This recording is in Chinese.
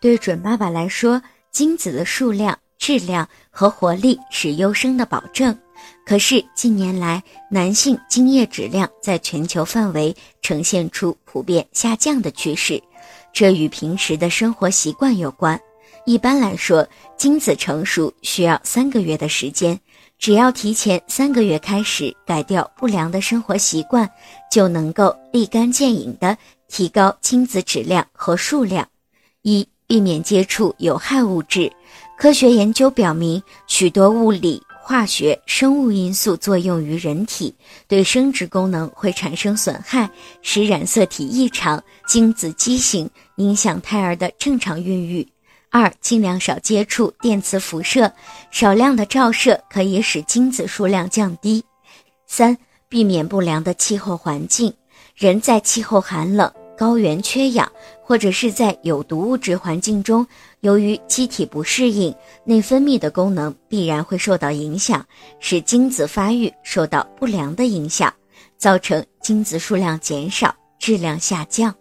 对准爸爸来说，精子的数量、质量和活力是优生的保证。可是近年来，男性精液质量在全球范围呈现出普遍下降的趋势，这与平时的生活习惯有关。一般来说，精子成熟需要三个月的时间，只要提前三个月开始改掉不良的生活习惯，就能够立竿见影地提高精子质量和数量。一、避免接触有害物质。科学研究表明，许多物理。化学、生物因素作用于人体，对生殖功能会产生损害，使染色体异常、精子畸形，影响胎儿的正常孕育。二、尽量少接触电磁辐射，少量的照射可以使精子数量降低。三、避免不良的气候环境，人在气候寒冷。高原缺氧，或者是在有毒物质环境中，由于机体不适应，内分泌的功能必然会受到影响，使精子发育受到不良的影响，造成精子数量减少、质量下降。